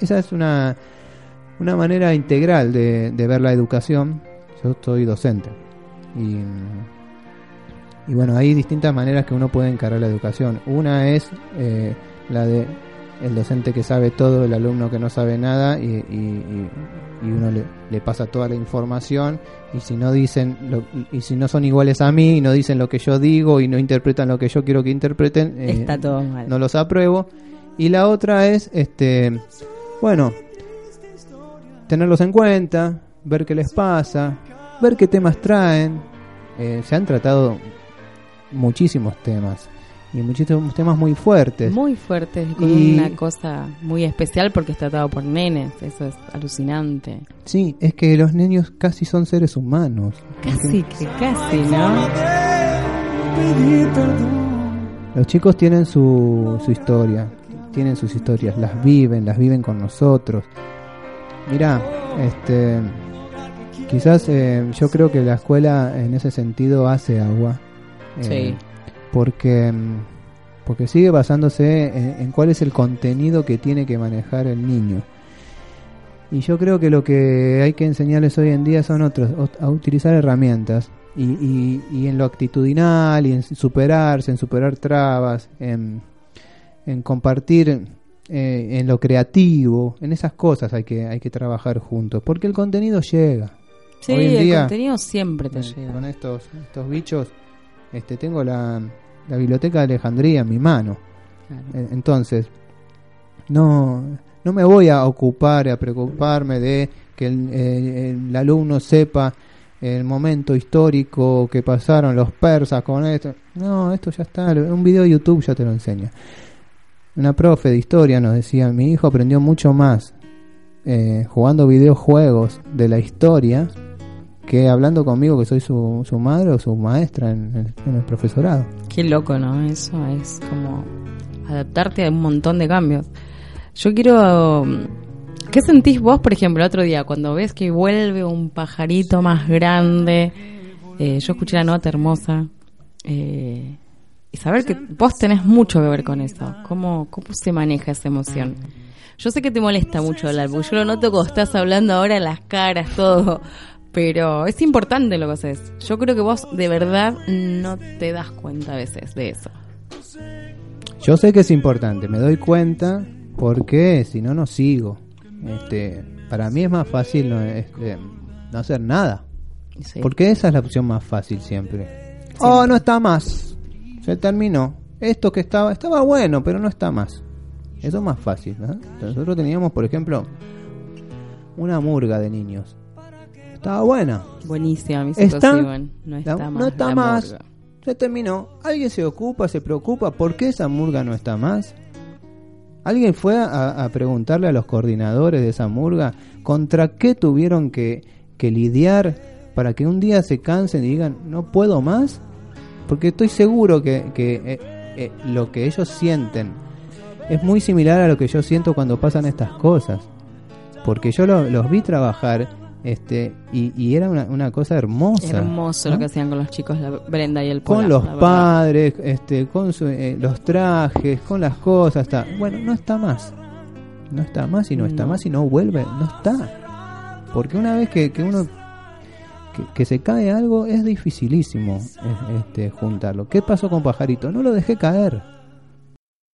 Esa es una, una manera integral de, de ver la educación. Yo soy docente. Y, y bueno, hay distintas maneras que uno puede encarar la educación. Una es eh, la de el docente que sabe todo, el alumno que no sabe nada y, y, y uno le, le, pasa toda la información y si no dicen lo, y si no son iguales a mí y no dicen lo que yo digo y no interpretan lo que yo quiero que interpreten, eh, está todo mal. No los apruebo. Y la otra es este bueno, tenerlos en cuenta, ver qué les pasa, ver qué temas traen. Eh, se han tratado muchísimos temas y muchísimos temas muy fuertes. Muy fuertes, con y... una cosa muy especial porque es tratado por nenes, eso es alucinante. Sí, es que los niños casi son seres humanos. Casi, que casi, ¿no? Los chicos tienen su, su historia, tienen sus historias, las viven, las viven con nosotros. Mira, este, quizás eh, yo creo que la escuela en ese sentido hace agua. Eh, sí. Porque, porque sigue basándose en, en, cuál es el contenido que tiene que manejar el niño. Y yo creo que lo que hay que enseñarles hoy en día son otros, a utilizar herramientas. Y, y, y en lo actitudinal, y en superarse, en superar trabas, en, en compartir eh, en lo creativo, en esas cosas hay que hay que trabajar juntos, porque el contenido llega. Sí, Hoy en el día, contenido siempre te eh, llega. Con estos estos bichos, este tengo la, la biblioteca de Alejandría en mi mano. Claro. Eh, Entonces, no no me voy a ocupar, a preocuparme de que el, eh, el alumno sepa el momento histórico que pasaron los persas con esto. No, esto ya está, un video de YouTube ya te lo enseña. Una profe de historia nos decía, mi hijo aprendió mucho más eh, jugando videojuegos de la historia que hablando conmigo que soy su, su madre o su maestra en el, en el, profesorado. Qué loco, ¿no? Eso es como adaptarte a un montón de cambios. Yo quiero... ¿Qué sentís vos, por ejemplo, el otro día, cuando ves que vuelve un pajarito más grande? Eh, yo escuché la nota hermosa. Eh, y saber que vos tenés mucho que ver con eso. ¿Cómo, cómo se maneja esa emoción? Yo sé que te molesta mucho hablar, porque yo lo noto cuando estás hablando ahora, las caras, todo. Pero es importante lo que haces. Yo creo que vos de verdad no te das cuenta a veces de eso. Yo sé que es importante, me doy cuenta porque si no, no sigo. Este, para mí es más fácil no, este, no hacer nada. Sí. Porque esa es la opción más fácil siempre. siempre. Oh, no está más se terminó. Esto que estaba, estaba bueno, pero no está más. Eso es más fácil. ¿no? Nosotros teníamos, por ejemplo, una murga de niños. Estaba buena. Buenísima mi situación. no está la, más. No está más. Murga. Se terminó. ¿Alguien se ocupa, se preocupa? ¿Por qué esa murga no está más? ¿Alguien fue a, a preguntarle a los coordinadores de esa murga contra qué tuvieron que, que lidiar para que un día se cansen y digan, no puedo más? Porque estoy seguro que, que eh, eh, lo que ellos sienten es muy similar a lo que yo siento cuando pasan estas cosas. Porque yo lo, los vi trabajar este y, y era una, una, cosa hermosa. Hermoso ¿no? lo que hacían con los chicos, la Brenda y el Con Pola, los padres, este, con su, eh, los trajes, con las cosas. Está. Bueno, no está más. No está más y no, no. está más y no vuelve. No está. Porque una vez que, que uno que, se cae algo es dificilísimo este, juntarlo. ¿Qué pasó con Pajarito? No lo dejé caer.